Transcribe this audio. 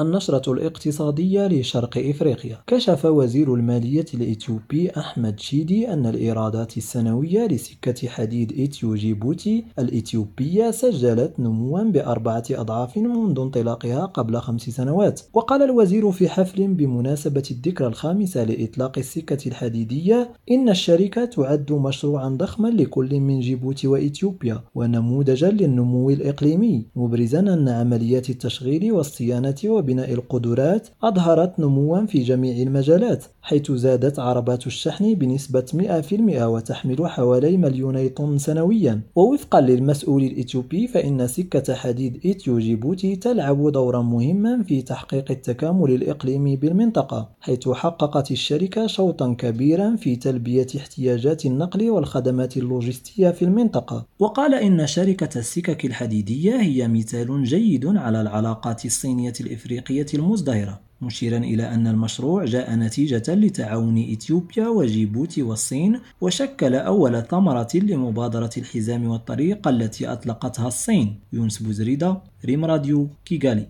النشرة الاقتصادية لشرق إفريقيا. كشف وزير المالية الإثيوبي أحمد شيدي أن الإيرادات السنوية لسكة حديد إثيو جيبوتي الإثيوبية سجلت نموا بأربعة أضعاف منذ انطلاقها قبل خمس سنوات. وقال الوزير في حفل بمناسبة الذكرى الخامسة لإطلاق السكة الحديدية إن الشركة تعد مشروعا ضخما لكل من جيبوتي وإثيوبيا ونموذجا للنمو الإقليمي مبرزا أن عمليات التشغيل والصيانة وبناء القدرات أظهرت نموا في جميع المجالات حيث زادت عربات الشحن بنسبة 100% وتحمل حوالي مليوني طن سنويا. ووفقا للمسؤول الإثيوبي فإن سكة حديد إثيو جيبوتي تلعب دورا مهما في تحقيق التكامل الإقليمي بالمنطقة حيث حققت الشركة شوطا كبيرا في تلبية احتياجات النقل والخدمات اللوجستية في المنطقة. وقال إن شركة السكك الحديدية هي مثال جيد على العلاقات الصينية الإفريقية. الإفريقية المزدهرة مشيرا إلى أن المشروع جاء نتيجة لتعاون إثيوبيا وجيبوتي والصين وشكل أول ثمرة لمبادرة الحزام والطريق التي أطلقتها الصين. يونس بوزريدا ريم راديو كيغالي.